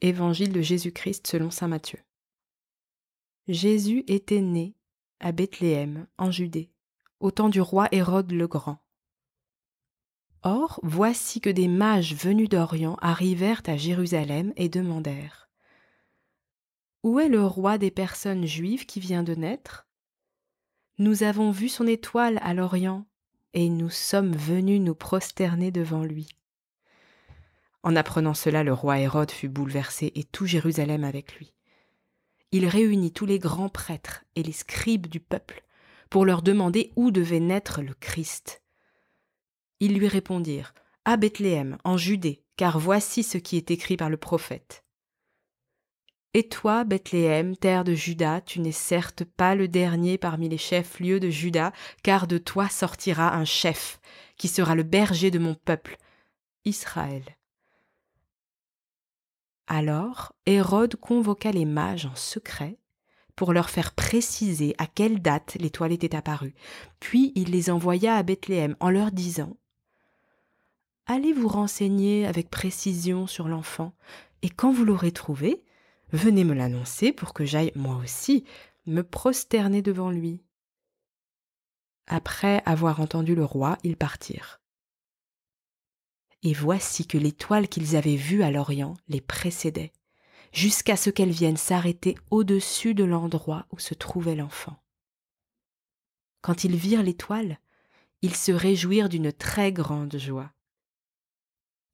Évangile de Jésus-Christ selon Saint Matthieu. Jésus était né à Bethléem, en Judée, au temps du roi Hérode le Grand. Or, voici que des mages venus d'Orient arrivèrent à Jérusalem et demandèrent Où est le roi des personnes juives qui vient de naître? Nous avons vu son étoile à l'Orient, et nous sommes venus nous prosterner devant lui. En apprenant cela, le roi Hérode fut bouleversé et tout Jérusalem avec lui. Il réunit tous les grands prêtres et les scribes du peuple pour leur demander où devait naître le Christ. Ils lui répondirent À Bethléem, en Judée, car voici ce qui est écrit par le prophète. Et toi, Bethléem, terre de Juda, tu n'es certes pas le dernier parmi les chefs-lieux de Juda, car de toi sortira un chef, qui sera le berger de mon peuple, Israël. Alors Hérode convoqua les mages en secret pour leur faire préciser à quelle date l'étoile était apparue. Puis il les envoya à Bethléem en leur disant Allez vous renseigner avec précision sur l'enfant, et quand vous l'aurez trouvé, venez me l'annoncer pour que j'aille moi aussi me prosterner devant lui. Après avoir entendu le roi, ils partirent et voici que l'étoile qu'ils avaient vue à l'Orient les précédait, jusqu'à ce qu'elle vienne s'arrêter au-dessus de l'endroit où se trouvait l'enfant. Quand ils virent l'étoile, ils se réjouirent d'une très grande joie.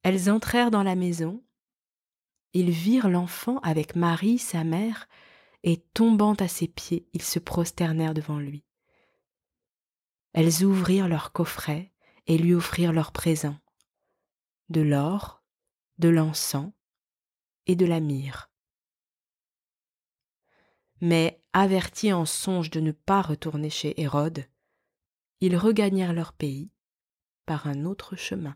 Elles entrèrent dans la maison, ils virent l'enfant avec Marie, sa mère, et tombant à ses pieds, ils se prosternèrent devant lui. Elles ouvrirent leur coffret et lui offrirent leurs présents de l'or, de l'encens et de la myrrhe. Mais avertis en songe de ne pas retourner chez Hérode, ils regagnèrent leur pays par un autre chemin.